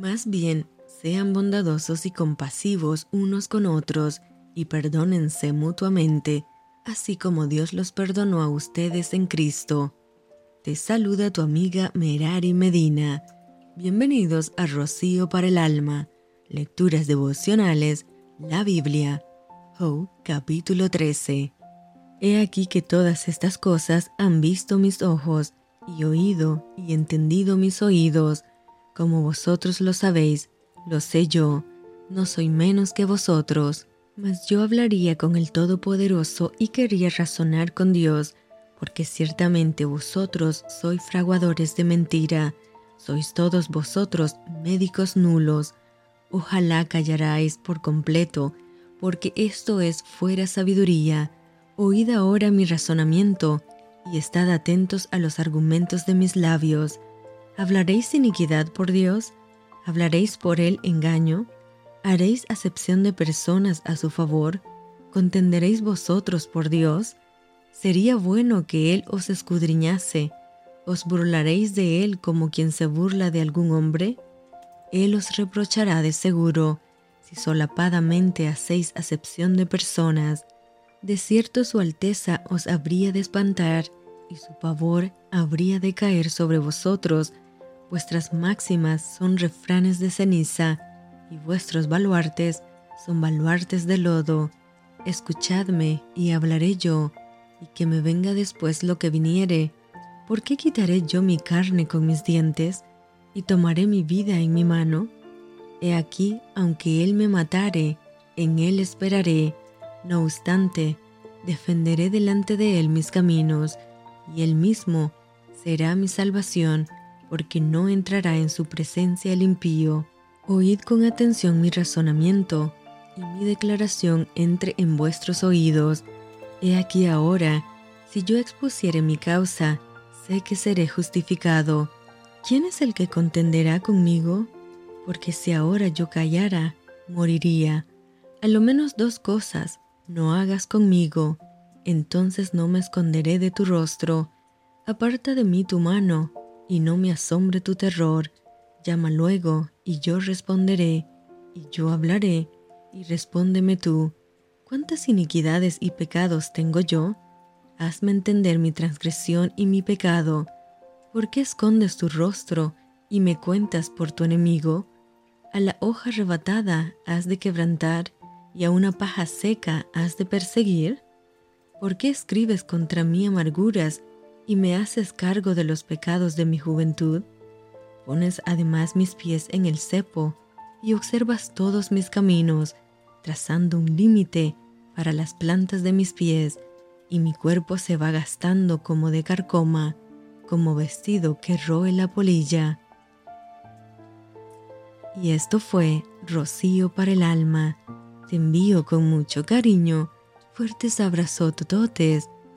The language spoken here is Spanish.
Más bien, sean bondadosos y compasivos unos con otros y perdónense mutuamente, así como Dios los perdonó a ustedes en Cristo. Te saluda tu amiga Merari Medina. Bienvenidos a Rocío para el Alma, Lecturas Devocionales, la Biblia. Job capítulo 13. He aquí que todas estas cosas han visto mis ojos, y oído y entendido mis oídos, como vosotros lo sabéis, lo sé yo, no soy menos que vosotros. Mas yo hablaría con el Todopoderoso y quería razonar con Dios, porque ciertamente vosotros sois fraguadores de mentira, sois todos vosotros médicos nulos. Ojalá callaráis por completo, porque esto es fuera sabiduría. Oíd ahora mi razonamiento, y estad atentos a los argumentos de mis labios. ¿Hablaréis iniquidad por Dios? ¿Hablaréis por él engaño? ¿Haréis acepción de personas a su favor? ¿Contenderéis vosotros por Dios? Sería bueno que Él os escudriñase. ¿Os burlaréis de Él como quien se burla de algún hombre? Él os reprochará de seguro, si solapadamente hacéis acepción de personas. De cierto su Alteza os habría de espantar, y su pavor habría de caer sobre vosotros. Vuestras máximas son refranes de ceniza, y vuestros baluartes son baluartes de lodo. Escuchadme y hablaré yo, y que me venga después lo que viniere. ¿Por qué quitaré yo mi carne con mis dientes y tomaré mi vida en mi mano? He aquí, aunque él me matare, en él esperaré. No obstante, defenderé delante de él mis caminos, y él mismo será mi salvación, porque no entrará en su presencia el impío. Oíd con atención mi razonamiento, y mi declaración entre en vuestros oídos. He aquí ahora, si yo expusiere mi causa, sé que seré justificado. ¿Quién es el que contenderá conmigo? Porque si ahora yo callara, moriría. A lo menos dos cosas no hagas conmigo, entonces no me esconderé de tu rostro. Aparta de mí tu mano, y no me asombre tu terror. Llama luego, y yo responderé, y yo hablaré, y respóndeme tú. ¿Cuántas iniquidades y pecados tengo yo? Hazme entender mi transgresión y mi pecado. ¿Por qué escondes tu rostro y me cuentas por tu enemigo? A la hoja arrebatada has de quebrantar, y a una paja seca has de perseguir. ¿Por qué escribes contra mí amarguras y me haces cargo de los pecados de mi juventud? Pones además mis pies en el cepo y observas todos mis caminos, trazando un límite para las plantas de mis pies, y mi cuerpo se va gastando como de carcoma, como vestido que roe la polilla. Y esto fue Rocío para el alma. Te envío con mucho cariño, fuertes abrazotototes